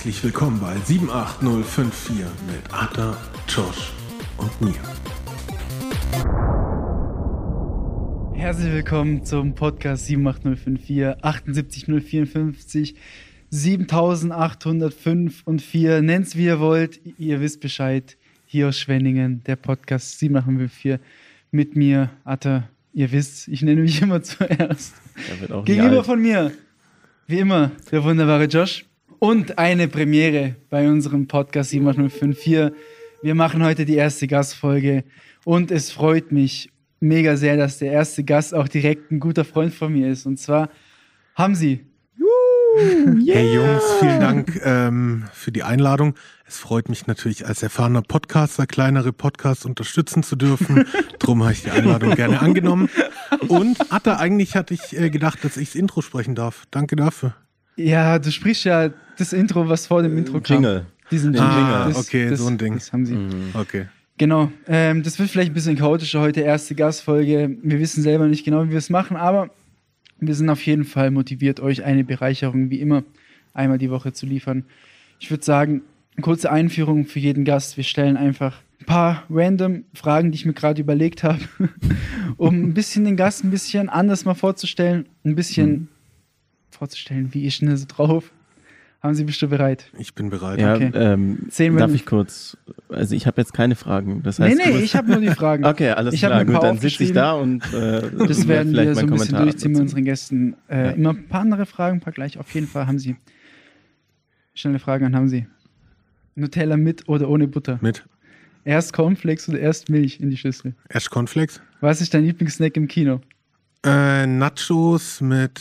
Herzlich willkommen bei 78054 mit Arthur, Josh und mir. Herzlich willkommen zum Podcast 78054 78054 7805 und 4. Nennt's wie ihr wollt, ihr wisst Bescheid. Hier aus Schwenningen, der Podcast 78054 mit mir, Atta. Ihr wisst, ich nenne mich immer zuerst. Gegenüber von mir, wie immer, der wunderbare Josh. Und eine Premiere bei unserem Podcast 78054. Wir machen heute die erste Gastfolge und es freut mich mega sehr, dass der erste Gast auch direkt ein guter Freund von mir ist. Und zwar Hamsi. Yeah. Hey Jungs, vielen Dank ähm, für die Einladung. Es freut mich natürlich als erfahrener Podcaster, kleinere Podcasts unterstützen zu dürfen. Drum habe ich die Einladung gerne angenommen. Und Atta, eigentlich hatte ich äh, gedacht, dass ich das Intro sprechen darf. Danke dafür. Ja, du sprichst ja das Intro, was vor dem Intro kam. Jingle. Diesen Ah, Jingle. Das- okay, das, so ein Ding. Das haben sie. Mhm. Okay. Genau. Ähm, das wird vielleicht ein bisschen chaotischer heute, erste Gastfolge. Wir wissen selber nicht genau, wie wir es machen, aber wir sind auf jeden Fall motiviert, euch eine Bereicherung wie immer einmal die Woche zu liefern. Ich würde sagen, eine kurze Einführung für jeden Gast. Wir stellen einfach ein paar random Fragen, die ich mir gerade überlegt habe, um ein bisschen den Gast ein bisschen anders mal vorzustellen, ein bisschen vorzustellen, wie ist denn so drauf? Haben Sie bestimmt bereit? Ich bin bereit. Ja, Okay. ähm, Zehn darf ich kurz, also ich habe jetzt keine Fragen. Das Nee, heißt, nee, musst- ich habe nur die Fragen. Okay, alles Ich klar, gut, dann sitze ich da und äh, Das werden wir so ein bisschen durchziehen mit unseren Gästen. Äh, Ja. Immer ein paar andere Fragen, ein paar gleich. Auf jeden Fall haben Sie. Schnelle Fragen an haben Sie. Nutella mit oder ohne Butter? Mit Erst Cornflakes oder erst Milch in die Schüssel? Ash Cornflakes. Was ist dein Lieblingssnack im Kino? Äh, Nachos mit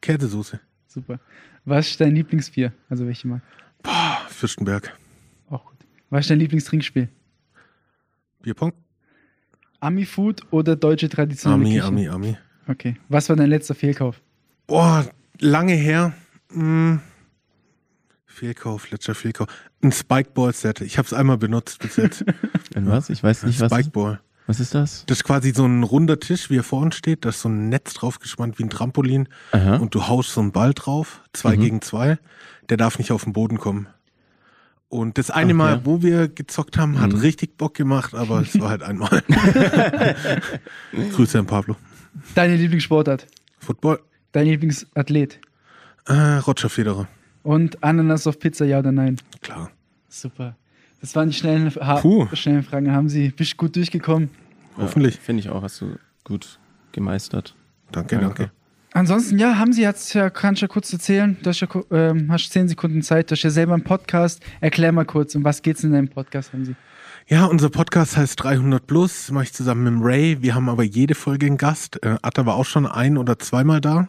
Käsesoße. Super. Was ist dein Lieblingsbier? Also welche mal? Boah, Fürstenberg. Auch gut. Was ist dein Lieblingstrinkspiel? Bierpong. Ami-Food oder deutsche traditionelle Ami, Küche? Ami, Ami. Okay. Was war dein letzter Fehlkauf? Boah, lange her. Hm. Fehlkauf, letzter Fehlkauf. Ein Spikeball-Set. Ich habe es einmal benutzt bis jetzt. Ein was? Ich weiß nicht, was, Spikeball. Was ist das? Das ist quasi so ein runder Tisch, wie er vor uns steht. Da ist so ein Netz drauf gespannt wie ein Trampolin. Aha. Und du haust so einen Ball drauf, zwei Mhm. gegen zwei. Der darf nicht auf den Boden kommen. Und das eine Okay. Mal, wo wir gezockt haben, hat Mhm. richtig Bock gemacht, aber es war halt einmal. Grüße an Pablo. Deine Lieblingssportart? Football. Dein Lieblingsathlet? Äh, Roger Federer. Und Ananas auf Pizza, ja oder nein? Klar. Super. Das waren die schnellen, ha Puh. schnellen Fragen. Haben Sie bist gut durchgekommen? Hoffentlich. Ja, Finde ich auch, hast du gut gemeistert. Danke, Ja. danke. Ansonsten, ja, haben Sie jetzt ja, kannst du ja kurz erzählen. Du hast ja ähm, hast zehn Sekunden Zeit, du hast ja selber einen Podcast. Erklär mal kurz, um was geht's in deinem Podcast, haben Sie? Ja, unser Podcast heißt 300 Plus, mache ich zusammen mit dem Ray. Wir haben aber jede Folge einen Gast. Äh, Atta war auch schon ein oder zweimal da.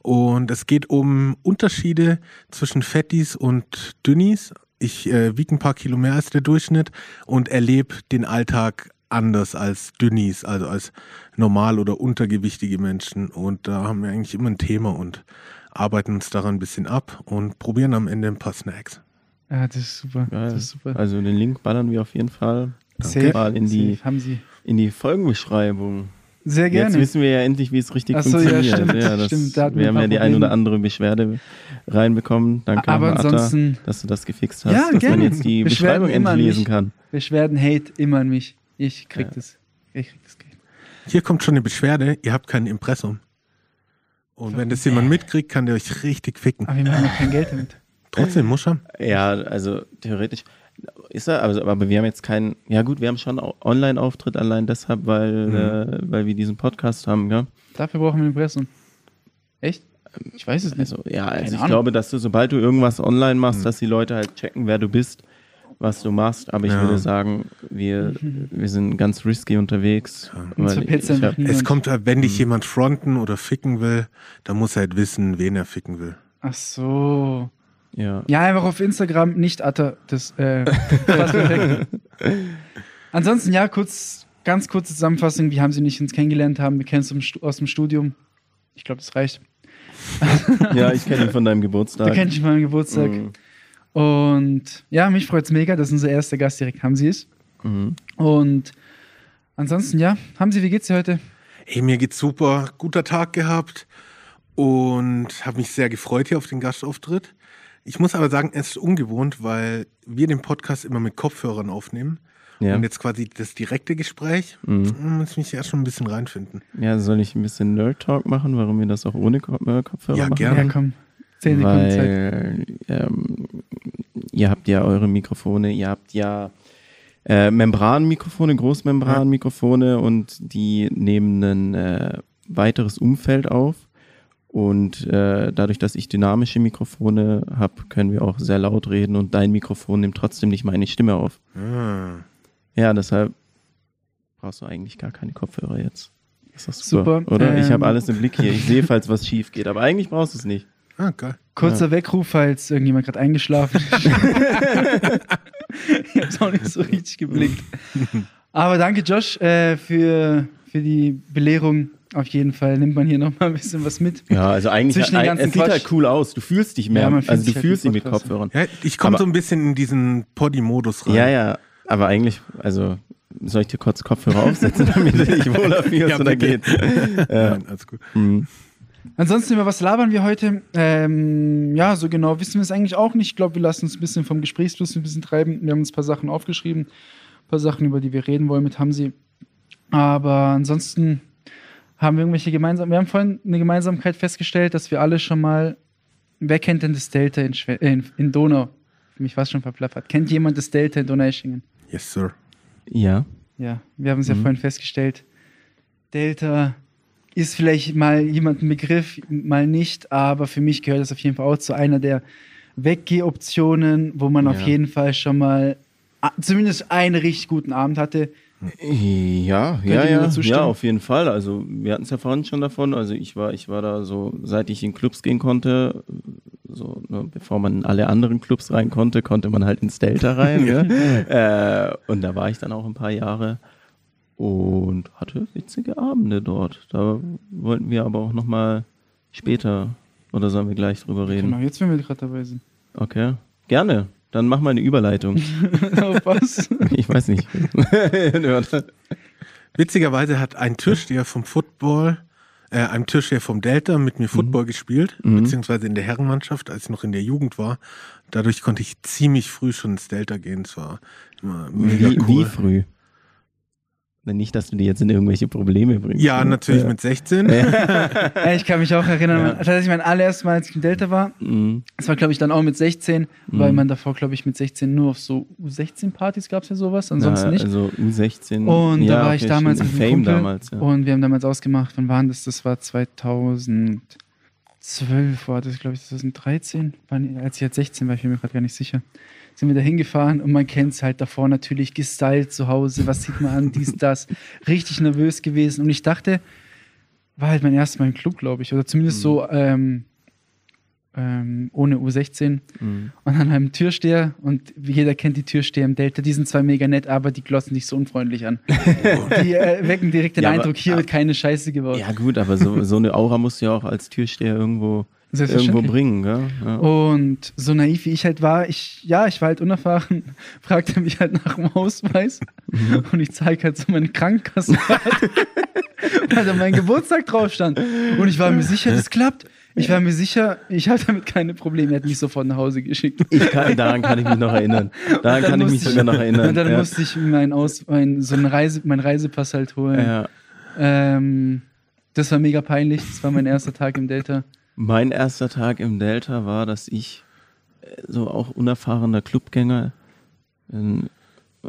Und es geht um Unterschiede zwischen Fettis und Dünnis. Ich äh, wiege ein paar Kilo mehr als der Durchschnitt und erlebe den Alltag anders als Dünnis, also als normal oder untergewichtige Menschen. Und da haben wir eigentlich immer ein Thema und arbeiten uns daran ein bisschen ab und probieren am Ende ein paar Snacks. Ja, das ist super. Ja, Das ist super. Also den Link ballern wir auf jeden Fall Safe, mal in die, safe. Haben Sie. in die Folgenbeschreibung. Sehr gerne. Jetzt wissen wir ja endlich, wie es richtig Ach so, ja, funktioniert. stimmt, das, stimmt, da wir haben ja die ein oder andere Beschwerde reinbekommen. Danke, Aber Atta, ansonsten- dass du das gefixt hast, Ja, dass man gerne. jetzt die Beschwerden Beschreibung endlich lesen kann. Beschwerden, Hate immer an mich. Ich krieg Ja. das. Ich krieg das Geld. Hier kommt schon eine Beschwerde, ihr habt kein Impressum. Und wenn das jemand mitkriegt, kann der euch richtig ficken. Aber wir machen noch kein Geld damit. Trotzdem, muss schon. Ja, also theoretisch ist er, also, aber wir haben jetzt keinen, ja gut, wir haben schon Online-Auftritt allein deshalb, weil, Mhm. äh, weil wir diesen Podcast haben, gell? Dafür brauchen wir Impressum. Echt? Ich weiß es nicht. Also, ja, also Keine ich Ahnung. glaube, dass du, sobald du irgendwas online machst, Mhm. dass die Leute halt checken, wer du bist, was du machst. Aber ich Ja. würde sagen, wir, wir sind ganz risky unterwegs. Verpetzt ich einfach hab. Es kommt, äh, wenn dich Mhm. jemand fronten oder ficken will, dann muss er halt wissen, wen er ficken will. Ach so. Ja. Ja, einfach auf Instagram, nicht Atta. Das äh, passt perfekt. Ansonsten, ja, kurz, ganz kurze Zusammenfassung. Wie haben Sie nicht uns kennengelernt haben? Wir kennen uns aus dem Studium. Ich glaube, das reicht. ja, ich kenne ihn von deinem Geburtstag. Du kennst dich meinen Geburtstag. Mhm. Und ja, mich freut es mega, dass unser erster Gast direkt Hamsi ist. Mhm. Und ansonsten, ja, Hamsi, wie geht's dir heute? Ey, mir geht's super, guter Tag gehabt und habe mich sehr gefreut hier auf den Gastauftritt. Ich muss aber sagen, es ist ungewohnt, weil wir den Podcast immer mit Kopfhörern aufnehmen. Ja. Und jetzt quasi das direkte Gespräch, mhm. muss mich erst schon ein bisschen reinfinden. Ja, soll ich ein bisschen Nerd-Talk machen, warum wir das auch ohne äh, Kopfhörer ja, machen? Gerne. Ja, komm. Zehn Sekunden Zeit. Weil, ähm, ihr habt ja eure Mikrofone, ihr habt ja äh, Membranmikrofone, Großmembranmikrofone und die nehmen ein äh, weiteres Umfeld auf. Und äh, dadurch, dass ich dynamische Mikrofone habe, können wir auch sehr laut reden und dein Mikrofon nimmt trotzdem nicht meine Stimme auf. Ah. Ja, deshalb brauchst du eigentlich gar keine Kopfhörer jetzt. Das ist Super. super. Oder? ich Ähm. habe alles im Blick hier. Ich sehe, falls was schief geht. Aber eigentlich brauchst du es nicht. Ah, geil. Kurzer Weckruf, falls irgendjemand gerade eingeschlafen ist. ich hab's auch nicht so richtig geblickt. Aber danke, Josh, äh, für, für die Belehrung. Auf jeden Fall nimmt man hier nochmal ein bisschen was mit. Ja, also eigentlich Zwischen den ein, ganzen es sieht Quatsch. halt cool aus. Du fühlst dich mehr. Ja, man fühlt also du sich halt fühlst dich mit. Kopfhörern. Ja, ich komme so ein bisschen in diesen Poddy-Modus rein. Ja, ja. Aber eigentlich, also soll ich dir kurz Kopfhörer aufsetzen, damit du dich wohler fühlst Ja, oder geht's? Ja. Nein, alles gut. Mhm. Ansonsten, über was labern wir heute? Ähm, ja, so genau wissen wir es eigentlich auch nicht. Ich glaube, wir lassen uns ein bisschen vom Gesprächsfluss ein bisschen treiben. Wir haben uns ein paar Sachen aufgeschrieben, ein paar Sachen, über die wir reden wollen mit Hamsi. Aber ansonsten haben wir irgendwelche gemeinsam. Wir haben vorhin eine Gemeinsamkeit festgestellt, dass wir alle schon mal. Wer kennt denn das Delta in, Schwe äh, in, in Donau? Für mich war es schon verplappert. Kennt jemand das Delta in Donaueschingen? Yes, sir. ja. Ja, wir haben es ja Mhm. vorhin festgestellt. Delta ist vielleicht mal jemand ein Begriff, mal nicht, aber für mich gehört das auf jeden Fall auch zu einer der Weggeh-Optionen, wo man auf Ja. jeden Fall schon mal a- zumindest einen richtig guten Abend hatte. Ja, ja, ja, ja, auf jeden Fall. Also wir hatten es ja vorhin schon davon. Also ich war, ich war da so, seit ich in Clubs gehen konnte, so ne, bevor man in alle anderen Clubs rein konnte, konnte man halt ins Delta rein. ja. äh, und da war ich dann auch ein paar Jahre und hatte witzige Abende dort. Da wollten wir aber auch noch mal später oder sollen wir gleich drüber reden? Genau, jetzt, wenn wir gerade dabei sind. Okay, gerne. Dann mach mal eine Überleitung. Auf was? Ich weiß nicht. Witzigerweise hat ein Türsteher vom Football, äh, ein Türsteher vom Delta mit mir Football gespielt, Mhm. beziehungsweise in der Herrenmannschaft, als ich noch in der Jugend war. Dadurch konnte ich ziemlich früh schon ins Delta gehen. Es war immer mega wie, cool. wie früh? Nicht, dass du dir jetzt in irgendwelche Probleme bringst. ja, ne? natürlich Ja. mit 16. ja, ich kann mich auch erinnern, Ja. tatsächlich mein allererstes Mal, als ich im Delta war, Mhm. das war, glaube ich, dann auch mit 16, weil Mhm. man davor, glaube ich, mit 16 nur auf so U16-Partys gab es ja sowas, ansonsten ja, nicht. Also U16. Und ja, da war ich okay, damals stimmt. mit einem Fame Kumpel damals, ja. und wir haben damals ausgemacht, wann waren das? Das war 2012, war das, glaube ich, 2013, Wann- als ich jetzt 16 war, ich bin mir gerade gar nicht sicher. Sind wir da hingefahren und man kennt es halt davor natürlich, gestylt zu Hause, was sieht man an, dies, das. Richtig nervös gewesen und ich dachte, war halt mein erstes Mal im Club, glaube ich, oder zumindest Mhm. so ähm, ähm, ohne U16 Mhm. und dann einem Türsteher und jeder kennt die Türsteher im Delta, die sind zwar mega nett, aber die glotzen dich so unfreundlich an. die äh, wecken direkt den Ja, aber- Eindruck, hier ja. wird keine Scheiße gebaut. Ja, gut, aber so, so eine Aura musst du ja auch als Türsteher irgendwo, irgendwo bringen, gell? Ja. Und so naiv wie ich halt war, ich, ja, ich war halt unerfahren, fragte mich halt nach dem Ausweis Mhm. und ich zeige halt so meine Krankenkassenkarte, weil da mein Geburtstag drauf stand. Und ich war mir sicher, das klappt. Ich war mir sicher, ich hatte damit keine Probleme. Er hat mich sofort nach Hause geschickt. Ich kann, daran kann ich mich noch erinnern. Daran kann ich mich sogar noch erinnern. Und dann ja. musste ich mein, Aus, mein, so einen Reise, mein Reisepass halt holen. ja. Ähm, das war mega peinlich. Das war mein erster Tag im Delta. Mein erster Tag im Delta war, dass ich äh, so auch unerfahrener Clubgänger einen,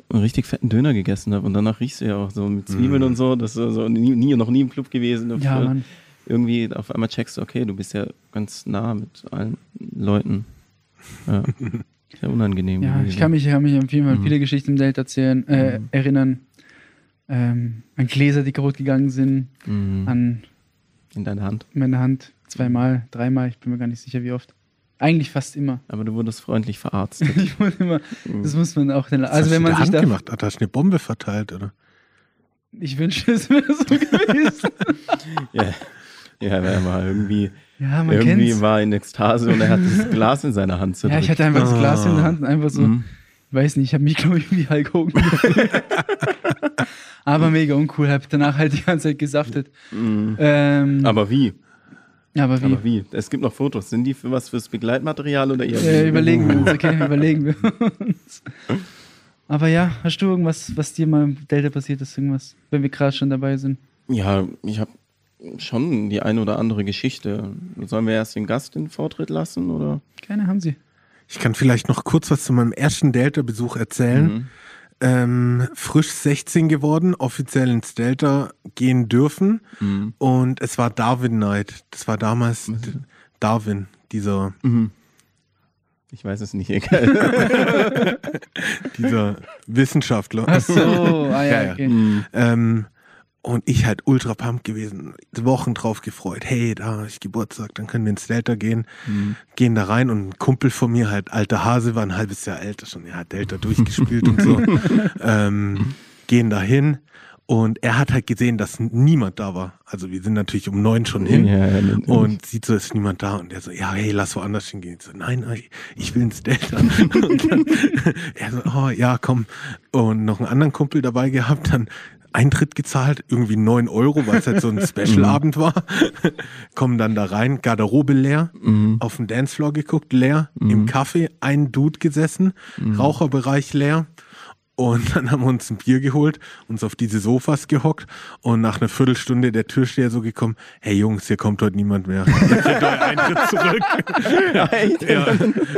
einen richtig fetten Döner gegessen habe und danach riechst du ja auch so mit Zwiebeln Mhm. und so, das ist so nie, nie noch nie im Club gewesen. Ja, für- Mann. Irgendwie auf einmal checkst du, okay, du bist ja ganz nah mit allen Leuten. Ja. Sehr unangenehm. Ja, ich kann mich, ich kann mich an viele, Mhm. viele Geschichten im Delta erzählen, äh, Mhm. erinnern. Ähm, an Gläser, die kaputt gegangen sind, Mhm. an in deiner Hand. meine Hand zweimal, dreimal, ich bin mir gar nicht sicher, wie oft. Eigentlich fast immer. Aber du wurdest freundlich verarztet. Ich wurde immer, das muss man auch, den, Was also hast wenn du man sich Hand da, gemacht? Hat das eine Bombe verteilt, oder? ich wünsche, es wäre so gewesen. ja. Ja, er war irgendwie, Ja, irgendwie kennt's. war in Ekstase und er hat das Glas in seiner Hand Ja, zerdrückt. ich hatte einfach das Glas in der Hand und einfach so, Mhm. ich weiß nicht, ich habe mich, glaube ich, wie Hulk Hogan. Aber mega uncool, habe danach halt die ganze Zeit gesaftet. Mhm. Ähm, Aber wie? Ja, aber wie? Aber wie? Es gibt noch Fotos. Sind die für was fürs Begleitmaterial oder eher? Äh, überlegen wir uns, okay? überlegen wir uns. Aber ja, hast du irgendwas, was dir mal im Delta passiert ist, irgendwas, wenn wir gerade schon dabei sind? Ja, ich habe schon die eine oder andere Geschichte. Sollen wir erst den Gast den Vortritt lassen oder? Keine haben sie. Ich kann vielleicht noch kurz was zu meinem ersten Delta-Besuch erzählen. Mhm. Ähm, frisch 16 geworden, offiziell ins Delta gehen dürfen. Mhm. Und es war Darwin Night. Das war damals Darwin, dieser, Mhm. Ich weiß es nicht, egal. dieser Wissenschaftler. Ach so, ah Ja, ja, ja. okay. Mhm. Ähm, und ich halt ultra pumped gewesen, Wochen drauf gefreut. Hey, da ich Geburtstag, dann können wir ins Delta gehen. Mhm. Gehen da rein und ein Kumpel von mir, halt alter Hase, war ein halbes Jahr älter schon, ja, Delta durchgespielt und so. Ähm, gehen da hin und er hat halt gesehen, dass niemand da war. Also wir sind natürlich um neun schon hin. Ja, ja. Und sieht so, ist niemand da. Und er so, ja, hey, lass woanders hingehen. Ich so, nein, nein, ich will ins Delta. Und dann, er so, oh, ja, komm. Und noch einen anderen Kumpel dabei gehabt, dann Eintritt gezahlt, irgendwie neun Euro, weil es halt so ein Special-Abend war. Kommen dann da rein, Garderobe leer, Mhm. auf den Dancefloor geguckt, leer, im Café ein Dude gesessen, Raucherbereich leer. Und dann haben wir uns ein Bier geholt, uns auf diese Sofas gehockt und nach einer Viertelstunde der Türsteher so gekommen, hey Jungs, hier kommt heute niemand mehr. Ihr kriegt euren Eintritt zurück. Ja, ja,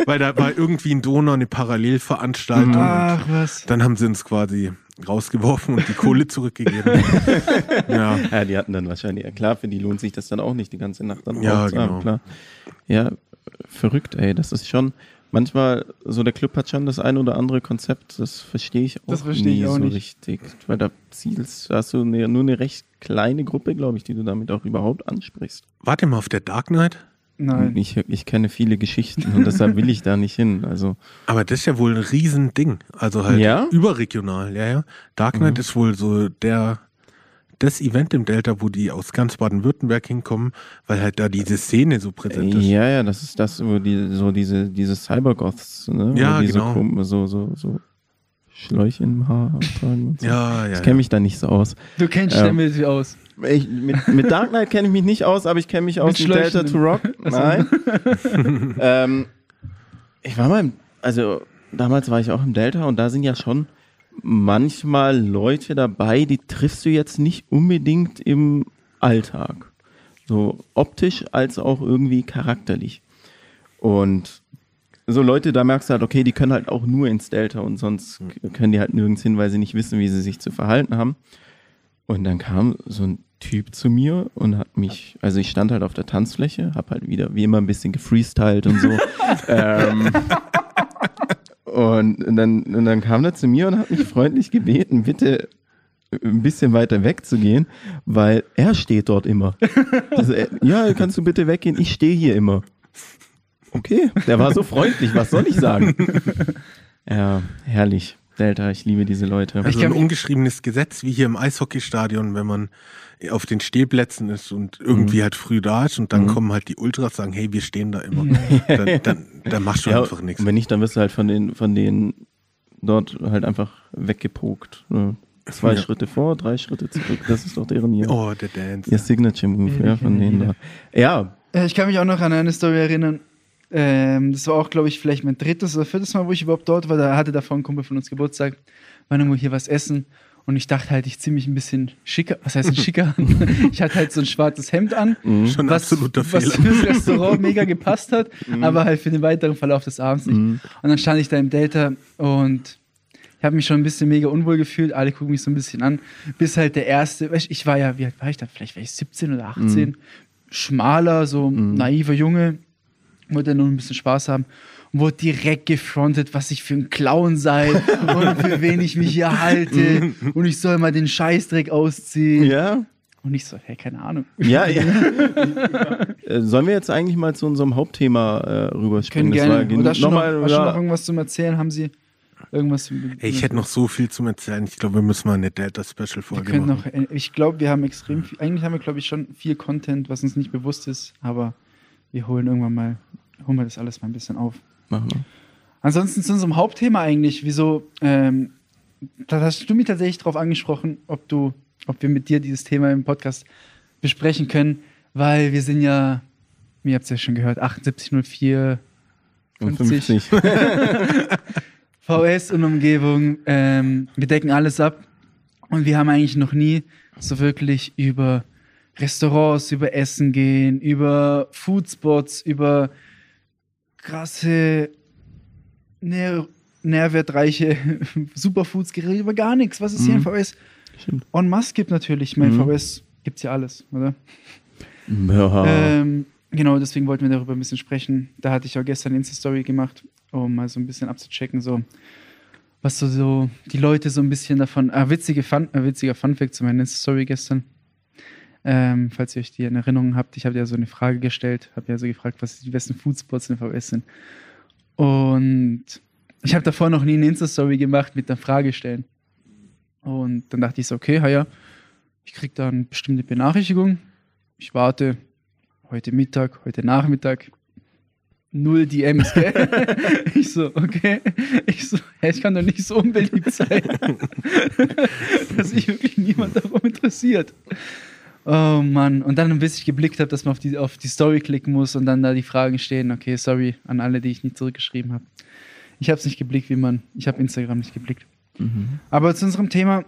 weil da war irgendwie in Donau eine Parallelveranstaltung. Ach, was. Dann haben sie uns quasi rausgeworfen und die Kohle zurückgegeben. ja. Ja, die hatten dann wahrscheinlich, ja klar, für die lohnt sich das dann auch nicht, die ganze Nacht dann Ja, genau. klar. Ja, verrückt, ey, das ist schon, manchmal, so der Club hat schon das ein oder andere Konzept, das verstehe ich auch Das verstehe ich nie auch so nicht. richtig. Weil da zielst, da hast du eine, nur eine recht kleine Gruppe, glaube ich, die du damit auch überhaupt ansprichst. Warte mal auf der Dark Knight. Nein. Ich, ich kenne viele Geschichten und deshalb will ich da nicht hin. Also, Aber das ist ja wohl ein Riesending. Also halt Ja? überregional, ja, ja. Dark Knight ist wohl so der das Event im Delta, wo die aus ganz Baden-Württemberg hinkommen, weil halt da diese Szene so präsent ist. ja, ja, das ist das, wo die, so diese, diese Cybergoths, ne? Ja, wo die genau. so, kom- so, so, so Schläuche im Haar tragen und so. Ja, ja. Ich ja. kenne mich da nicht so aus. Du kennst Ja. dich damit aus. Ich, mit, mit Dark Knight kenne ich mich nicht aus, aber ich kenne mich aus Mit dem Schläuchen Delta to Rock. Nein. ähm, ich war mal im, also damals war ich auch im Delta und da sind ja schon manchmal Leute dabei, die triffst du jetzt nicht unbedingt im Alltag. So optisch als auch irgendwie charakterlich. Und so Leute, da merkst du halt, okay, die können halt auch nur ins Delta und sonst können die halt nirgends hin, weil sie nicht wissen, wie sie sich zu verhalten haben. Und dann kam so ein Typ zu mir und hat mich, also ich stand halt auf der Tanzfläche, hab halt wieder wie immer ein bisschen gefreestylt und so. ähm, und, dann, und dann kam er zu mir und hat mich freundlich gebeten, bitte ein bisschen weiter wegzugehen, weil er steht dort immer. Also, er, ja, kannst du bitte weggehen? Ich stehe hier immer. Okay, der war so freundlich, was soll ich sagen? Ja, herrlich. Delta, ich liebe diese Leute. Also ein ungeschriebenes Gesetz, wie hier im Eishockeystadion, wenn man auf den Stehplätzen ist und irgendwie halt früh da ist und dann kommen halt die Ultras sagen, hey, wir stehen da immer. Dann, dann, dann machst du Ja, einfach nichts. und wenn nicht, dann wirst du halt von den, von denen dort halt einfach weggepokt. Ne? Zwei Ja. Schritte vor, drei Schritte zurück. Das ist doch deren ihr, Oh, der Dance. ihr Signature Move, ja, von denen da. Ja, Äh, Ich kann mich auch noch an eine Story erinnern. Ähm, das war auch, glaube ich, vielleicht mein drittes oder viertes Mal, wo ich überhaupt dort war. Da hatte davor ein Kumpel von uns Geburtstag. War irgendwo hier was essen. Und ich dachte halt, ich ziehe mich ein bisschen schicker. Was heißt ein schicker an? ich hatte halt so ein schwarzes Hemd an. Schon was, absoluter was Fehler. fürs Restaurant mega gepasst hat, aber halt für den weiteren Verlauf des Abends nicht. Und dann stand ich da im Delta und ich habe mich schon ein bisschen mega unwohl gefühlt. Alle gucken mich so ein bisschen an. Bis halt der erste, ich war ja, wie alt war ich da? Vielleicht war ich 17 oder 18. Schmaler, so naiver Junge. Wollte nur ein bisschen Spaß haben. Und wurde direkt gefrontet, was ich für ein Clown sei und für wen ich mich hier halte. und ich soll mal den Scheißdreck ausziehen. ja, Und ich so, hey, keine Ahnung. ja. ja. Äh, Sollen wir jetzt eigentlich mal zu unserem Hauptthema äh, rüberspringen? Können Das gerne. Oder hast noch, nochmal, hast du noch ja, irgendwas zum Erzählen? Haben Sie irgendwas? Ey, ich hätte noch so viel zum Erzählen. Ich glaube, wir müssen mal eine Delta-Special-Folge machen. noch, ich glaube, wir haben extrem viel, eigentlich haben wir, glaube ich, schon viel Content, was uns nicht bewusst ist, aber wir holen irgendwann mal, holen wir das alles mal ein bisschen auf. machen wir. Ansonsten zu unserem Hauptthema eigentlich, wieso, ähm, da hast du mich tatsächlich darauf angesprochen, ob du, ob wir mit dir dieses Thema im Podcast besprechen können, weil wir sind ja ihr habt es ja schon gehört, 7804 50. 50. VS und Umgebung. Ähm, wir decken alles ab. Und wir haben eigentlich noch nie so wirklich über Restaurants, über Essen gehen, über Foodspots, über krasse, nähr nährwertreiche Superfoods geredet, über gar nichts. Was es hier in Mhm. VS Stimmt. en masse gibt natürlich. Mein Mhm. VS gibt's ja alles, oder? Ja. Ähm, genau, deswegen wollten wir darüber ein bisschen sprechen. Da hatte ich auch gestern eine Insta-Story gemacht, um mal so ein bisschen abzuchecken, so was so, so die Leute so ein bisschen davon. Ah, witzige Fun, äh, witziger Funfact zu meiner Insta-Story gestern. Ähm, falls ihr euch die in Erinnerung habt, ich habe ja so eine Frage gestellt, habe ja so gefragt, was die besten Foodspots in VS sind. Und ich habe davor noch nie eine Insta-Story gemacht mit einer Frage stellen. Und dann dachte ich so, okay, ja, ich krieg da eine bestimmte Benachrichtigung. Ich warte heute Mittag, heute Nachmittag. Null DMs, gell? ich so, okay. Ich so, hä, ich kann doch nicht so unbeliebt sein, dass sich wirklich niemand darum interessiert. Oh Mann. Und dann, bis ich geblickt habe, dass man auf die, auf die Story klicken muss und dann da die Fragen stehen. Okay, sorry an alle, die ich nicht zurückgeschrieben habe. Ich habe es nicht geblickt, wie man. Ich habe Instagram nicht geblickt. Mhm. Aber zu unserem Thema,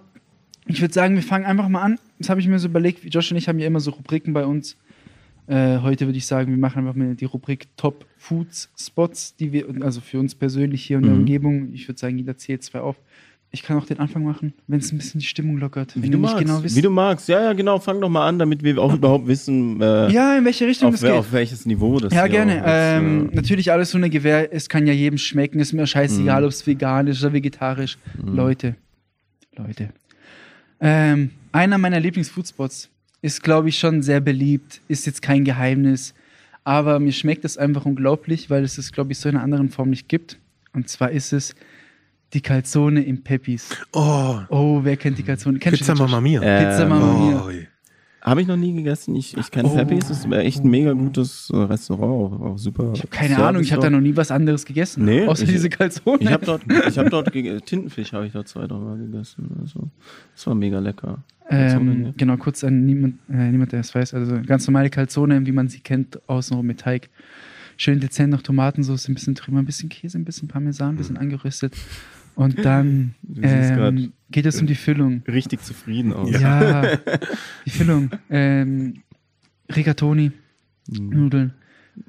ich würde sagen, wir fangen einfach mal an. Das habe ich mir so überlegt. Josh und ich haben ja immer so Rubriken bei uns. Äh, heute würde ich sagen, wir machen einfach mal die Rubrik Top Foods Spots, die wir, also für uns persönlich hier in der Mhm. Umgebung. Ich würde sagen, jeder zählt zwei auf. Ich kann auch den Anfang machen, wenn es ein bisschen die Stimmung lockert. Wie wenn du magst. genau. Wie du magst. Ja, ja, genau. Fang doch mal an, damit wir auch überhaupt wissen, äh, ja, in welche Richtung auf, geht. auf welches Niveau das Ja, gerne. jetzt, Ähm, äh, natürlich alles so eine Gewehr. Es kann ja jedem schmecken. Ist mir scheißegal, Mhm. ob es veganisch oder vegetarisch. Mhm. Leute, Leute. Ähm, einer meiner Lieblingsfoodspots ist, glaube ich, schon sehr beliebt. Ist jetzt kein Geheimnis. Aber mir schmeckt es einfach unglaublich, weil es es, glaube ich, so in einer anderen Form nicht gibt. Und zwar ist es die Calzone im Pepis. Oh, Oh, wer kennt die Calzone? Kennst Pizza? Mamma Mia. Pizza ähm, Mamma Mia. Oh, Habe ich noch nie gegessen. Ich, ich kenne Oh. Peppis. Das ist echt ein mega gutes äh, Restaurant. Auch, auch super. Ich habe keine Service Ahnung, ich habe da noch nie was anderes gegessen. Nee, außer ich- diese Calzone. Ich habe dort, ich hab dort Tintenfisch habe ich dort zwei, drei Mal gegessen. Also, das war mega lecker. Ähm, ne? genau, kurz an niemand, äh, niemand, der es weiß. Also ganz normale Calzone, wie man sie kennt, außenrum mit Teig. Schön dezent noch Tomatensauce, ein bisschen drüber, ein bisschen Käse, ein bisschen Parmesan, ein bisschen angeröstet. Und dann ähm, geht es um die Füllung. richtig zufrieden aus. Ja, die Füllung. Ähm, Rigatoni, Mhm. Nudeln,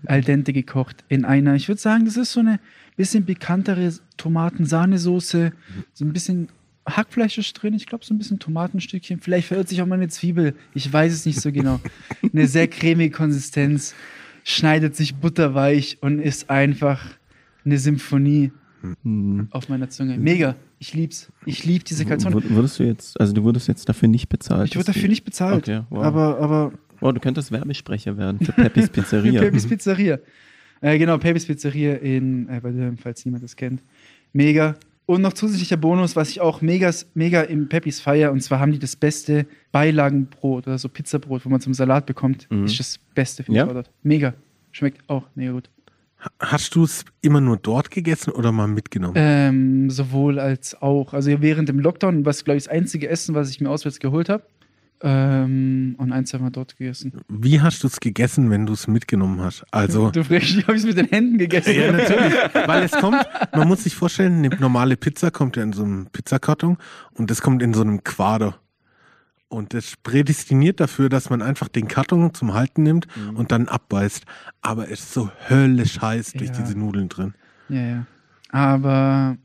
al dente gekocht in einer. Ich würde sagen, das ist so eine bisschen bekanntere Tomaten-Sahnesoße, so ein bisschen Hackfleisch ist drin, ich glaube so ein bisschen Tomatenstückchen, vielleicht verirrt sich auch mal eine Zwiebel, ich weiß es nicht so genau. Eine sehr cremige Konsistenz, schneidet sich butterweich und ist einfach eine Symphonie Mhm. auf meiner Zunge. Mega, ich lieb's. Ich lieb diese Calzone. Wur- Wurdest du jetzt, also du wurdest jetzt dafür nicht bezahlt? Ich wurde dafür nicht bezahlt, Okay, wow. aber, aber Wow, du könntest Werbesprecher werden für Peppis Pizzeria. Pepis Pizzeria. Äh, genau, Pepis Pizzeria in äh, Dürren, falls niemand das kennt. Mega. Und noch zusätzlicher Bonus, was ich auch mega, mega im Pepis feier, und zwar haben die das beste Beilagenbrot oder so Pizzabrot, wo man zum Salat bekommt. Mhm. Ist das Beste, finde Ja? ich, dort. Mega. Schmeckt auch mega gut. Hast du es immer nur dort gegessen oder mal mitgenommen? Ähm, sowohl als auch. Also während dem Lockdown, was glaube ich das einzige Essen, was ich mir auswärts geholt habe. Ähm, und ein, zwei Mal dort gegessen. Wie hast du es gegessen, wenn du es mitgenommen hast? Also, Du fragst mich, habe ich es mit den Händen gegessen? ja, natürlich. Weil es kommt, man muss sich vorstellen, eine normale Pizza kommt ja in so einem Pizzakarton und das kommt in so einem Quader. Und das prädestiniert dafür, dass man einfach den Karton zum Halten nimmt und dann abbeißt. Aber es ist so höllisch heiß durch Ja. diese Nudeln drin. Ja, ja. Aber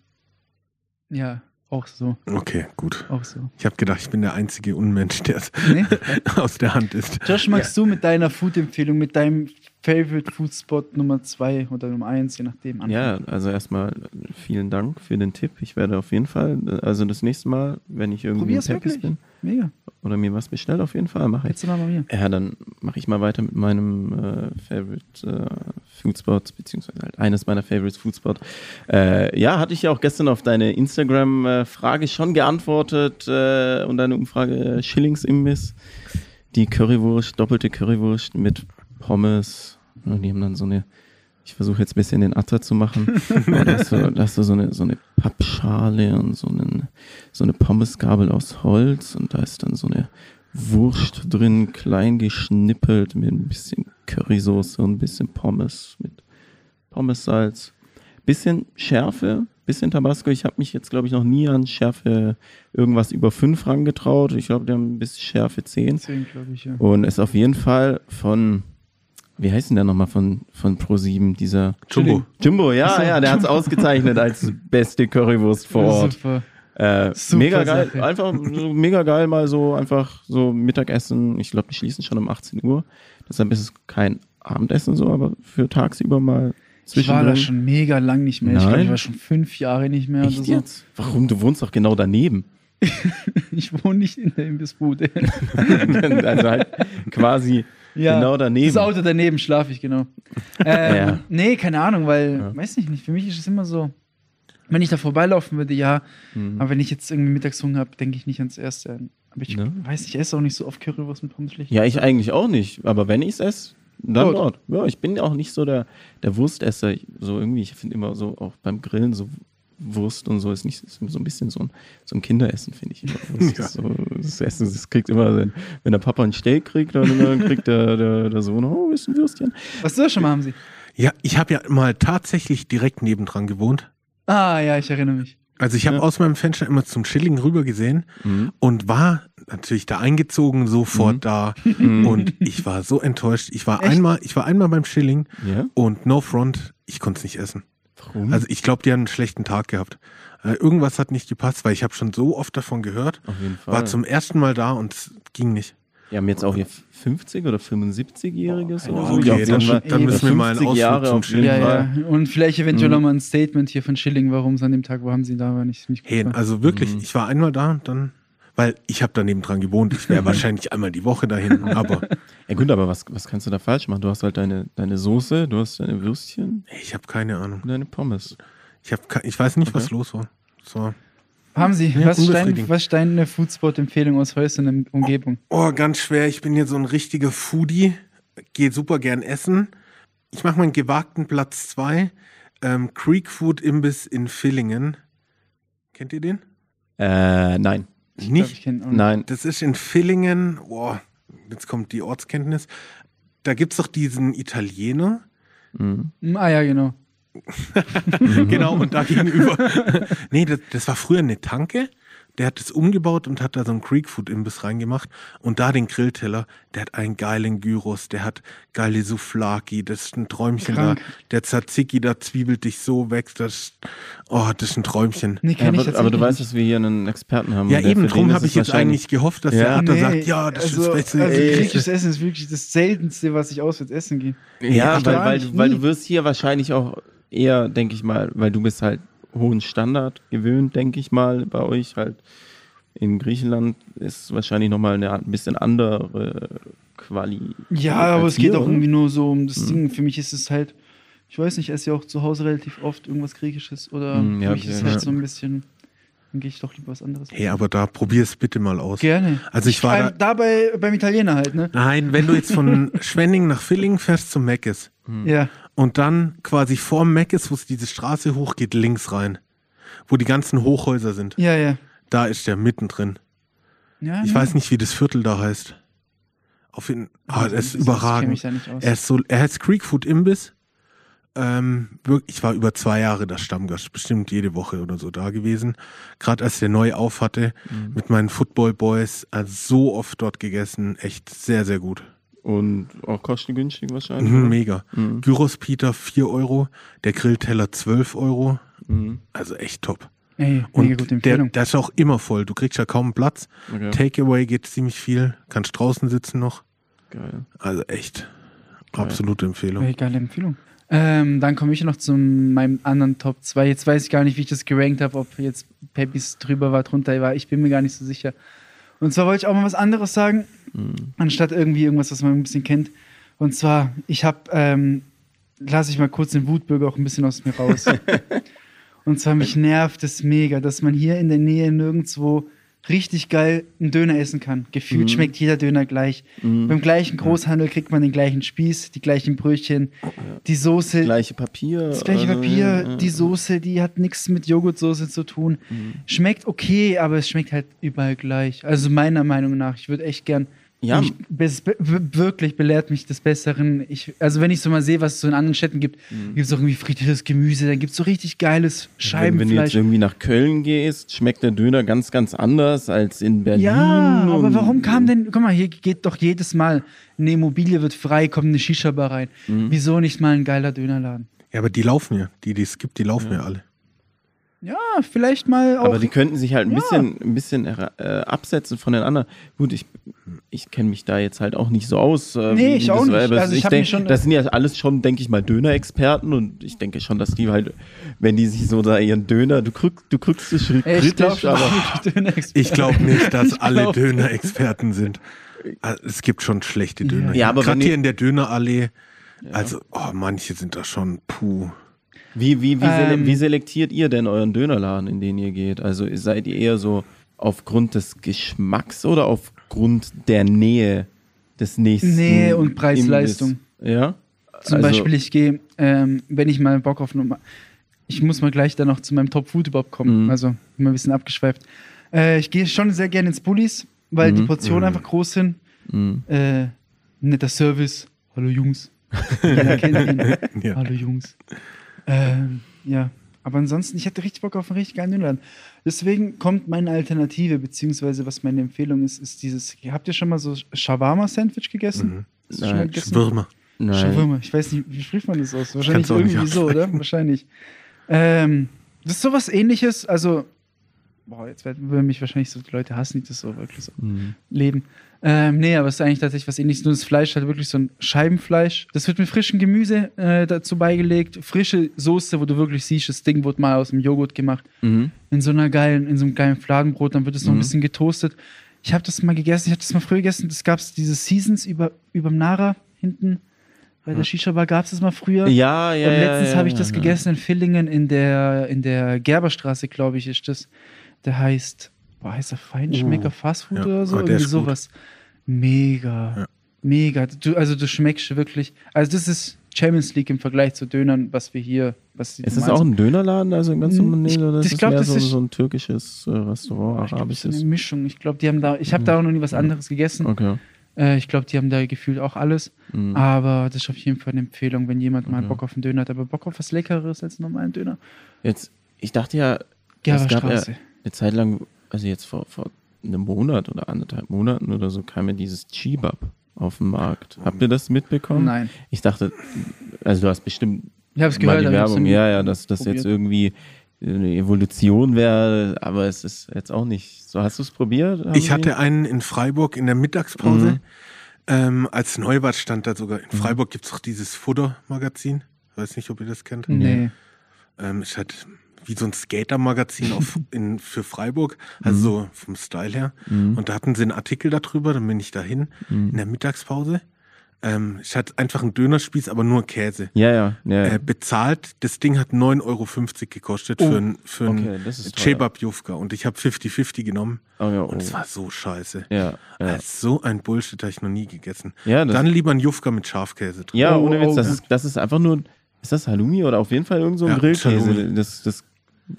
ja, auch so. Okay, gut. Auch so. Ich habe gedacht, ich bin der einzige Unmensch, der es Nee? aus der Hand ist. Josh, magst du mit deiner Food-Empfehlung, mit deinem Favorite Food Spot Nummer 2 oder Nummer 1, je nachdem, anfangen? Ja, also erstmal vielen Dank für den Tipp. Ich werde auf jeden Fall, also das nächste Mal, wenn ich irgendwie in Probier's Peppis bin Mega. oder mir was bestelle, auf jeden Fall mache ich. Jetzt mal bei mir. Ja, dann mache ich mal weiter mit meinem äh, Favorite äh, Foodspot, beziehungsweise halt eines meiner Favorites Foodspot. Äh, ja, hatte ich ja auch gestern auf deine Instagram-Frage schon geantwortet äh, und deine Umfrage äh, Schillingsimbiss. Die Currywurst, doppelte Currywurst mit Pommes. Und die haben dann so eine, ich versuche jetzt ein bisschen den Atter zu machen. Da hast du, da hast du so, eine, so eine Pappschale und so, einen, so eine Pommesgabel aus Holz und da ist dann so eine Wurst drin, klein geschnippelt mit ein bisschen Currysoße und ein bisschen Pommes mit Pommessalz. Bisschen Schärfe, bisschen Tabasco. Ich habe mich jetzt, glaube ich, noch nie an Schärfe irgendwas über 5 rangetraut. Ich glaube, die haben bis Schärfe 10. 10, glaube ich, ja. Und ist auf jeden Fall von, wie heißt denn der nochmal von, von Pro7, dieser Jumbo. Jumbo, ja, ja, der hat es ausgezeichnet als beste Currywurst vor Ort. Super. Äh, Super mega geil, Sache. einfach so mega geil, mal so einfach so Mittagessen. Ich glaube, die schließen schon um 18 Uhr. Deshalb ist es kein Abendessen so, aber für tagsüber mal Ich war da schon mega lang nicht mehr. Ich glaube, Nein? ich war schon fünf Jahre nicht mehr Echt oder so. jetzt? Warum? Du wohnst doch genau daneben. Ich wohne nicht in der Imbissbude. also halt quasi Ja, genau daneben. Das Auto daneben schlafe ich, genau. Ähm, Ja. Nee, keine Ahnung, weil, Ja. weiß nicht, nicht. Für mich ist es immer so, wenn ich da vorbeilaufen würde, ja. Mhm. Aber wenn ich jetzt irgendwie Mittagshunger habe, denke ich nicht ans Erste. Aber ich Ne? weiß nicht, ich esse auch nicht so oft Currywurst mit Pommes. Ja, ich eigentlich auch nicht. Aber wenn ich es esse, dann dort. Ja, ich bin auch nicht so der, der Wurstesser. Ich- So irgendwie, ich finde immer so, auch beim Grillen, so Wurst und so ist nicht ist so ein bisschen so ein, so ein Kinderessen, finde ich. Immer. Wurst Ja. so, das Essen, das kriegt immer, wenn, wenn der Papa ein Steak kriegt, dann, dann kriegt der, der, der Sohn, oh, ist ein Würstchen. Was du schon mal haben sie? Ja, ich habe ja mal tatsächlich direkt nebendran gewohnt. Ah, ja, ich erinnere mich. Also ich habe Ja. aus meinem Fenster immer zum Schilling rüber gesehen und war natürlich da eingezogen, sofort Mhm. da. Mhm. Und ich war so enttäuscht. Ich war Echt? einmal, ich war einmal beim Schilling Ja? und no front, ich konnte es nicht essen. Warum? Also ich glaube, die haben einen schlechten Tag gehabt. Äh, irgendwas hat nicht gepasst, weil ich habe schon so oft davon gehört. Auf jeden Fall. War zum ersten Mal da und es ging nicht. Wir haben jetzt auch hier 50 oder 75-Jähriges Oh, oder so. okay, dann- dann, dann müssen wir mal einen 50 Ausflug Jahre zum jeden Ja, ja. Und vielleicht eventuell Mhm. auch mal ein Statement hier von Schilling, warum es an dem Tag, wo haben sie da war, nicht, nicht gut Hey, war. also wirklich, Mhm. ich war einmal da und dann, weil ich habe daneben dran gewohnt. Ich wäre wahrscheinlich einmal die Woche dahin, aber Ja gut, aber was, was kannst du da falsch machen? Du hast halt deine, deine Soße, du hast deine Würstchen ich habe keine Ahnung. und deine Pommes. Ich, hab, ich weiß nicht, was Okay. los war. So. Haben sie, Ja, was, ist dein, unbefriedigend. was ist deine Foodspot-Empfehlung aus Häusern in der Umgebung? Oh, ganz schwer. Ich bin hier so ein richtiger Foodie. Gehe super gern essen. Ich mache meinen gewagten Platz 2. Ähm, Creek Food Imbiss in Villingen. Kennt ihr den? Äh, nein. Ich glaub, Nicht? ich nicht. Nein. Das ist in Villingen. Boah, jetzt kommt die Ortskenntnis. Da gibt es doch diesen Italiener. Mhm. Ah ja, genau. genau, und da gegenüber. nee, das, das war früher eine Tanke. Der hat das umgebaut und hat da so einen Creek Food Imbiss reingemacht. Und da den Grillteller, der hat einen geilen Gyros, der hat geile Souflaki, das ist ein Träumchen Krank. da. Der Tzatziki da zwiebelt dich so weg, das, oh, das ist ein Träumchen. Nee, Ja, kenn ich aber, aber du weißt, dass wir hier einen Experten haben. Ja, eben, drum habe ich es jetzt wahrscheinlich- eigentlich gehofft, dass Ja. der Atta Nee, sagt, ja, das also, ist das Beste. Also griechisches Essen ist wirklich das Seltenste, was ich auswärts essen gehe. Ja, Echt weil, weil, weil du wirst hier wahrscheinlich auch eher, denke ich mal, weil du bist halt hohen Standard gewöhnt, denke ich mal, bei euch halt. In Griechenland ist wahrscheinlich nochmal eine ein bisschen andere Quali. Ja, aber es hier, geht auch oder? irgendwie nur so um das Mhm. Ding. Für mich ist es halt, ich weiß nicht, ich esse ja auch zu Hause relativ oft irgendwas Griechisches oder Mhm, ja, für mich okay, ist es ja. halt so ein bisschen, dann gehe ich doch lieber was anderes. Hey, aber da probier es bitte mal aus. Gerne. Also ich war Vor allem dabei beim Italiener halt, ne? Nein, wenn du jetzt von Schwenning nach Villingen fährst zum Meckes Hm. Ja. Und dann quasi vorm Meckes, wo es diese Straße hochgeht, links rein, wo die ganzen Hochhäuser sind, Ja, ja. da ist der mittendrin. ja Ich nee. weiß nicht, wie das Viertel da heißt. Auf jeden ah, das ist Ich kenn überragend. mich da nicht aus. Er ist so, er heißt Creek Food Imbiss. Ähm, ich war über zwei Jahre der Stammgast, bestimmt jede Woche oder so da gewesen. Gerade als der neu auf hatte, Mhm. mit meinen Football Boys, also so oft dort gegessen, echt sehr, sehr gut. Und auch kostengünstig wahrscheinlich. Mhm, mega. Mhm. Gyros Peter 4 Euro, der Grillteller 12 Euro, Mhm. also echt top. Ey, Und mega gute der, Empfehlung. der ist auch immer voll, du kriegst ja kaum Platz. Okay. Takeaway geht ziemlich viel, kannst draußen sitzen noch, Geil. also echt Geil. absolute Empfehlung. Ey, geile Empfehlung. Ähm, dann komme ich noch zu meinem anderen Top 2. Jetzt weiß ich gar nicht, wie ich das gerankt habe, ob jetzt Peppis drüber war, drunter war. Ich bin mir gar nicht so sicher. Und zwar wollte ich auch mal was anderes sagen, Mhm. anstatt irgendwie irgendwas, was man ein bisschen kennt. Und zwar, ich habe, ähm, lasse ich mal kurz den Wutbürger auch ein bisschen aus mir raus. Und zwar, mich nervt es mega, dass man hier in der Nähe nirgendwo richtig geil einen Döner essen kann. Gefühlt Mhm. schmeckt jeder Döner gleich. Mhm. Beim gleichen Großhandel kriegt man den gleichen Spieß, die gleichen Brötchen, die Soße, Gleiche Papier. das gleiche also, Papier, ja, die ja. Soße, die hat nichts mit Joghurtsoße zu tun. Mhm. Schmeckt okay, aber es schmeckt halt überall gleich. Also meiner Meinung nach, ich würde echt gern Ja. Ich, wirklich belehrt mich des Besseren. Ich, also wenn ich so mal sehe, was es so in anderen Städten gibt, mhm. gibt es auch irgendwie frittiertes Gemüse, dann gibt es so richtig geiles Scheibenfleisch. Wenn, wenn, du jetzt irgendwie nach Köln gehst, schmeckt der Döner ganz, ganz anders als in Berlin. Ja, aber warum kam denn, guck mal, hier geht doch jedes Mal, eine Immobilie wird frei, kommt eine Shisha-Bar rein. Mhm. Wieso nicht mal ein geiler Dönerladen? Ja, aber die laufen ja. Die, die es gibt, die laufen ja, ja alle. Ja, vielleicht mal auch. Aber die könnten sich halt ein ja. bisschen, ein bisschen äh, absetzen von den anderen. Gut, ich, ich kenne mich da jetzt halt auch nicht so aus. Äh, nee, ich auch nicht. Also ich, ich denk, schon, das sind ja alles schon, denke ich mal, Döner-Experten und ich denke schon, dass die halt, wenn die sich so da ihren Döner, du kriegst, du kriegst es kritisch, aber ich glaube nicht, dass alle Döner-Experten sind. Also, es gibt schon schlechte Döner. Ja, aber gerade hier in der Dönerallee. Also, oh, manche sind da schon puh. Wie, wie, wie, sele ähm, wie selektiert ihr denn euren Dönerladen, in den ihr geht? Also seid ihr eher so aufgrund des Geschmacks oder aufgrund der Nähe des nächsten? Nähe und Preis-Leistung. Ja. Zum also, Beispiel, ich gehe, ähm, wenn ich mal Bock auf Nummer. Ich muss mal gleich dann noch zu meinem Top Food überhaupt kommen. Mhm. Also immer ein bisschen abgeschweift. Äh, ich gehe schon sehr gerne ins Bullies, weil mhm. die Portionen mhm. einfach groß sind. Mhm. Äh, netter Service. Hallo Jungs. Jeder kennt ihn. Ja. Hallo Jungs. Ähm, ja, aber ansonsten, ich hätte richtig Bock auf einen richtig geilen Dönerladen. Deswegen kommt meine Alternative, beziehungsweise was meine Empfehlung ist, ist dieses, habt ihr schon mal so Shawarma-Sandwich gegessen? Mhm. Nein, Schwürmer. Nein. Schwürmer, ich weiß nicht, wie spricht man das aus? Wahrscheinlich irgendwie so, oder? Wahrscheinlich. Ähm, das ist sowas ähnliches, also boah, jetzt werden mich wahrscheinlich so die Leute hassen, die das so wirklich so mhm. leben. Ähm, nee, aber es ist eigentlich tatsächlich was ähnliches. Nur das Fleisch hat wirklich so ein Scheibenfleisch. Das wird mit frischem Gemüse äh, dazu beigelegt. Frische Soße, wo du wirklich siehst, das Ding wird mal aus dem Joghurt gemacht. Mhm. In so einer geilen, in so einem geilen Fladenbrot. Dann wird es noch mhm. ein bisschen getoastet. Ich habe das mal gegessen. Ich habe das mal früher gegessen. Das gab es diese Seasons über, überm Nara hinten. Bei der Shisha-Bar gab es das mal früher. Ja, ja. Und letztens ja, ja, habe ich das ja, gegessen in Villingen in der, in der Gerberstraße, glaube ich, ist das. Der heißt, boah, heißt er Feinschmecker uh, Fastfood ja, oder so? Irgendwie sowas. Mega. Ja. Mega. Du, also du schmeckst wirklich. Also das ist Champions League im Vergleich zu Dönern, was wir hier. Was ist das auch ein Dönerladen, also ein ganz normaler? Ich, oder ist ich glaub, das so, so ein türkisches äh, Restaurant, oh, arabisches? Eine Mischung. Ich glaube, die haben da. Ich habe mhm. da auch noch nie was anderes gegessen. Okay. Äh, ich glaube, die haben da gefühlt auch alles. Mhm. Aber das ist auf jeden Fall eine Empfehlung, wenn jemand okay. mal Bock auf einen Döner hat, aber Bock auf was Leckeres als einen normalen Döner. Jetzt, ich dachte ja, es gab ja eine Zeit lang, also jetzt vor, vor einem Monat oder anderthalb Monaten oder so, kam ja dieses Chibab auf den Markt. Habt ihr das mitbekommen? Nein. Ich dachte, also du hast bestimmt ich hab's gehört, mal die Werbung, ja, ja, dass das jetzt irgendwie eine Evolution wäre, aber es ist jetzt auch nicht so. Hast du es probiert? Ich hatte einen in Freiburg in der Mittagspause. Mhm. Ähm, als Neubad stand da sogar. In mhm. Freiburg gibt es doch dieses Futtermagazin. Weiß nicht, ob ihr das kennt. Nee. Ähm, ist halt wie so ein Skater-Magazin für Freiburg, also mhm. so vom Style her. Mhm. Und da hatten sie einen Artikel darüber, dann bin ich dahin mhm. in der Mittagspause. Ähm, ich hatte einfach einen Dönerspieß, aber nur Käse. Ja, ja. ja, Äh, bezahlt, das Ding hat 9,50 Euro gekostet oh. für ein, für okay, Chebab Jufka und ich habe 50-50 genommen. Oh, ja, oh. Und es war so scheiße. Ja, ja. Also so ein Bullshit habe ich noch nie gegessen. Ja, Dann lieber ein Jufka mit Schafkäse drin. Ja, ohne Witz, das, ist, das ist einfach nur, ist das Halloumi oder auf jeden Fall irgend so ein Grillkäse? Das, das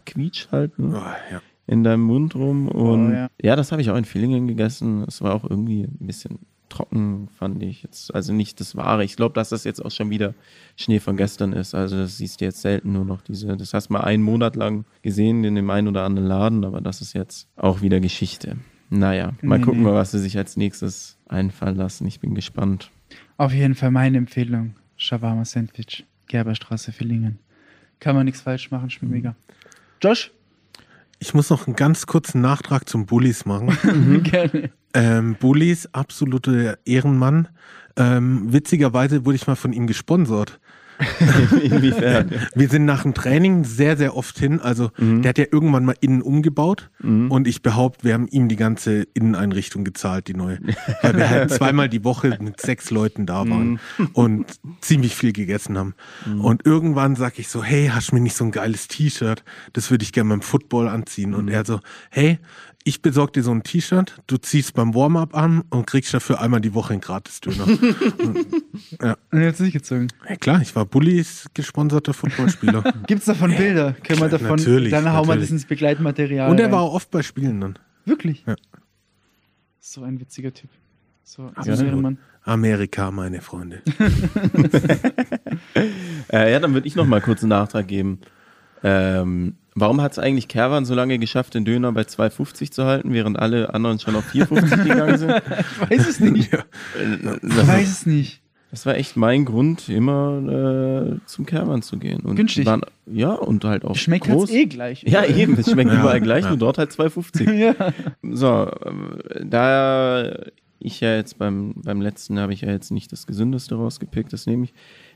quietscht halt ne? oh, ja. in deinem Mund rum. Und oh, ja. ja. das habe ich auch in Villingen gegessen. Es war auch irgendwie ein bisschen trocken, fand ich jetzt. Also nicht das Wahre. Ich glaube, dass das jetzt auch schon wieder Schnee von gestern ist. Also das siehst du jetzt selten nur noch diese. Das hast du mal einen Monat lang gesehen in dem einen oder anderen Laden, aber das ist jetzt auch wieder Geschichte. Naja, mal nee, gucken, nee. was sie sich als nächstes einfallen lassen. Ich bin gespannt. Auf jeden Fall meine Empfehlung. Shawarma Sandwich, Gerberstraße, Villingen. Kann man nichts falsch machen, schmeckt mhm. mega. Josh? Ich muss noch einen ganz kurzen Nachtrag zum Bullies machen. Mhm. Gerne. Ähm, Bullies, absoluter Ehrenmann. Ähm, witzigerweise wurde ich mal von ihm gesponsert. Inwiefern? Wir sind nach dem Training sehr, sehr oft hin. Also mhm. der hat ja irgendwann mal innen umgebaut mhm. und ich behaupte, wir haben ihm die ganze Inneneinrichtung gezahlt, die neue. Weil wir halt zweimal die Woche mit sechs Leuten da waren mhm. und ziemlich viel gegessen haben. Mhm. Und irgendwann sag ich so, hey, hast du mir nicht so ein geiles T-Shirt? Das würde ich gerne beim Football anziehen. Und mhm. er so, hey, ich besorge dir so ein T-Shirt, du ziehst beim Warm-up an und kriegst dafür einmal die Woche einen Gratis-Döner. ja. Und jetzt nicht gezogen. Ja, klar, ich war Bullies gesponserter Footballspieler. Gibt's davon Bilder? Können wir davon? Natürlich. Dann hauen wir das ins Begleitmaterial. Und er war auch oft bei Spielen dann. Wirklich? Ja. So ein witziger Typ. So, Absolut. Amerika, meine Freunde. äh, ja, dann würde ich noch mal kurz einen Nachtrag geben. Ähm, warum hat es eigentlich Kerwan so lange geschafft, den Döner bei 2,50 zu halten, während alle anderen schon auf 4,50 gegangen sind? ich weiß es nicht. Ja. Ich weiß es nicht. Das war echt mein Grund, immer äh, zum Kerwan zu gehen. Und Günstig. Waren, ja, und halt auch Schmeckt groß. eh gleich. Ja, eben, es schmeckt ja, überall gleich, ja. nur dort halt 2,50. ja. So, äh, da ich ja jetzt beim, beim letzten habe ich ja jetzt nicht das Gesündeste rausgepickt, das nehme ich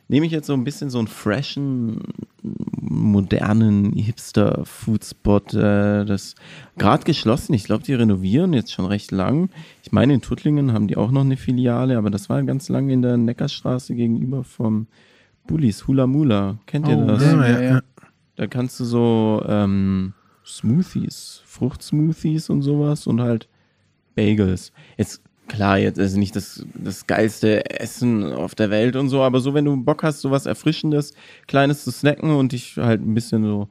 nehme ich jetzt so ein bisschen so einen freshen, modernen Hipster-Foodspot, äh, das gerade geschlossen. Ich glaube, die renovieren jetzt schon recht lang. Ich meine, in Tuttlingen haben die auch noch eine Filiale, aber das war ganz lang in der Neckarstraße gegenüber vom Bullis, Hula Mula. Kennt ihr oh, das? Ja, ja, ja. Da kannst du so ähm, Smoothies, Fruchtsmoothies und sowas und halt Bagels. Jetzt klar, jetzt ist nicht das, das geilste Essen auf der Welt und so, aber so, wenn du Bock hast, so was Erfrischendes, Kleines zu snacken und dich halt ein bisschen so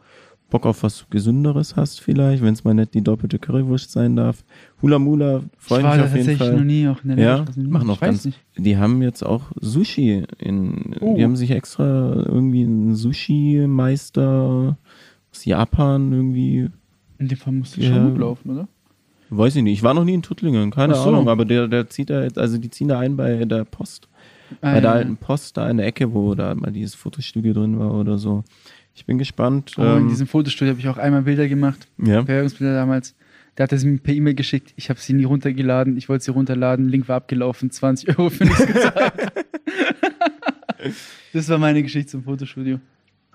Bock auf was Gesünderes hast, vielleicht, wenn es mal nicht die doppelte Currywurst sein darf. Hula Mula freue mich auf jeden Fall. noch nie auch in der Ja, machen auch ganz. Nicht. Die haben jetzt auch Sushi in, oh. die haben sich extra irgendwie einen Sushi-Meister aus Japan irgendwie. In dem Fall musste ja, schon gut laufen, oder? Weiß ich nicht. Ich war noch nie in Tuttlingen, keine so. Ahnung, aber der, der zieht da jetzt, also die ziehen da ein bei der Post. Ah, bei der alten Post da in der Ecke, wo da mal dieses Fotostudio drin war oder so. Ich bin gespannt. Oh, ähm, in diesem Fotostudio habe ich auch einmal Bilder gemacht. Ja. Bewerbungsbilder damals. Der hat das mir per E-Mail geschickt. Ich habe sie nie runtergeladen. Ich wollte sie runterladen. Link war abgelaufen. 20 Euro für nichts gezahlt. das war meine Geschichte zum Fotostudio.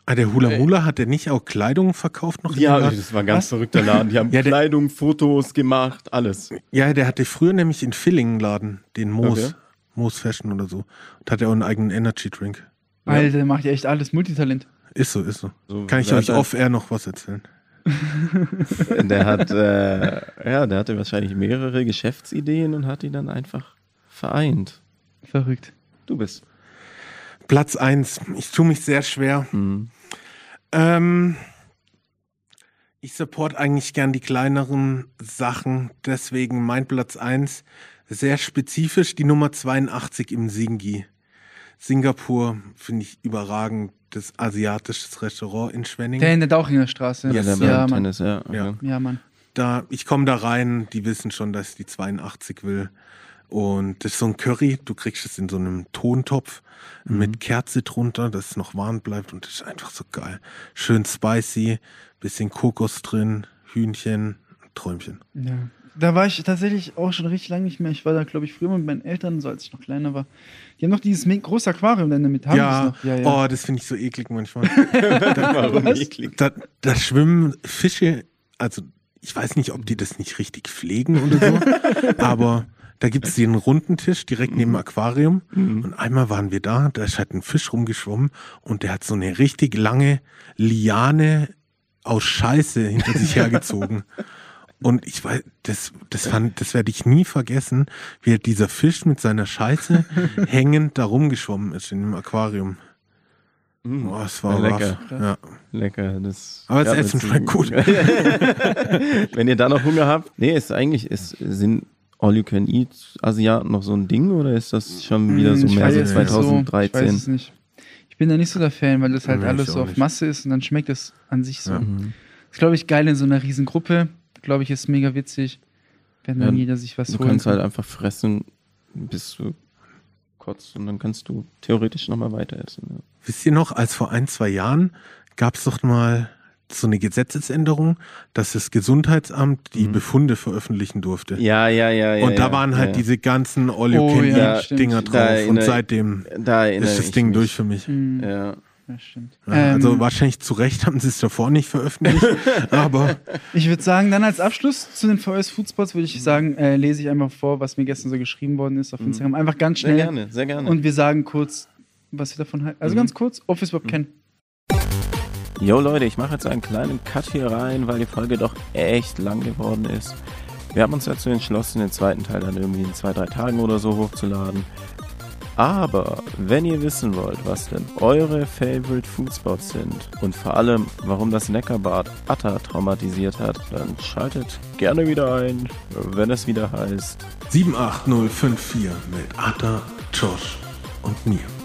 Ah, der Hula Hula hat der nicht auch Kleidung verkauft noch? Ja, das war ein ganz Was? verrückter Laden. Die haben ja, Kleidung, Fotos gemacht, alles. Ja, der hatte früher nämlich in Villingen Laden, den Moos, okay. Moos Fashion oder so. Und hat er auch einen eigenen Energy Drink. Alter, der macht ja echt alles Multitalent. Ist so, ist so. so Kann ich euch off-air noch was erzählen? der hat, äh, ja, der hatte wahrscheinlich mehrere Geschäftsideen und hat die dann einfach vereint. Verrückt. Du bist. Platz 1. Ich tue mich sehr schwer. Mhm. Ähm, ich support eigentlich gern die kleineren Sachen. Deswegen mein Platz 1 sehr spezifisch die Nummer 82 im Singi. Singapur finde ich überragend. Das asiatische Restaurant in Schwenningen. Der in der Dauchinger Straße. Ja, der ja, Mann. Tennis, ja. ja. ja, Mann. Da, ich komme da rein, die wissen schon, dass ich die 82 will. Und das ist so ein Curry, du kriegst es in so einem Tontopf mhm. mit Kerze drunter, dass es noch warm bleibt und das ist einfach so geil. Schön spicy, bisschen Kokos drin, Hühnchen, Träumchen. Ja. Da war ich tatsächlich auch schon richtig lange nicht mehr. Ich war da, glaube ich, früher mit meinen Eltern, so als ich noch kleiner war. Die haben noch dieses große Aquarium dann damit. Haben ja. ja, ja, oh, das finde ich so eklig manchmal. Warum eklig? Da, da schwimmen Fische, also ich weiß nicht, ob die das nicht richtig pflegen oder so, aber da gibt es den runden Tisch direkt neben dem Aquarium. Mhm. Und einmal waren wir da, da ist halt ein Fisch rumgeschwommen und der hat so eine richtig lange Liane aus Scheiße hinter sich hergezogen. Und ich weiß, das, das fand, das werde ich nie vergessen, wie halt dieser Fisch mit seiner Scheiße hängend da rumgeschwommen ist in dem Aquarium. Mm. Boah, es war lecker. Ja. Lecker. Das, Aber das Essen schmeckt gut. Wenn ihr da noch Hunger habt, nee, ist eigentlich, es sind All-You-Can-Eat-Asiaten noch so ein Ding oder ist das schon wieder so mehr so 2013? ich weiß es nicht. Ich bin da nicht so der Fan, weil das halt ja, alles so auf nicht. Masse ist und dann schmeckt es an sich so. Ja. Mhm. Das ist, glaube ich, geil in so einer riesen Gruppe. Glaube ich, ist mega witzig, wenn dann jeder sich was Du kannst kann. halt einfach fressen, bis du kotzt und dann kannst du theoretisch nochmal weiter essen. Ja. Wisst ihr noch, als vor ein, zwei Jahren gab es doch mal so eine Gesetzesänderung, dass das Gesundheitsamt die mhm. Befunde veröffentlichen durfte. Ja, ja, ja. ja und da waren halt ja. diese ganzen all you can eat dinger drauf. Da und seitdem ist das Ding durch für mich. Mhm. Ja. Das stimmt. Ja, also ähm, wahrscheinlich zu Recht haben sie es davor nicht veröffentlicht, aber. Ich würde sagen, dann als Abschluss zu den VS Foodspots würde ich sagen, äh, lese ich einfach vor, was mir gestern so geschrieben worden ist auf mhm. Instagram. Einfach ganz schnell. Sehr gerne, sehr gerne. Und wir sagen kurz, was wir davon halten. Also mhm. ganz kurz, Office überhaupt mhm. kennen. Jo Leute, ich mache jetzt einen kleinen Cut hier rein, weil die Folge doch echt lang geworden ist. Wir haben uns dazu entschlossen, den zweiten Teil dann irgendwie in zwei, drei Tagen oder so hochzuladen. Aber wenn ihr wissen wollt, was denn eure Favorite Foodspots sind und vor allem, warum das Neckarbad Atta traumatisiert hat, dann schaltet gerne wieder ein, wenn es wieder heißt 78054 mit Atta, Josh und mir.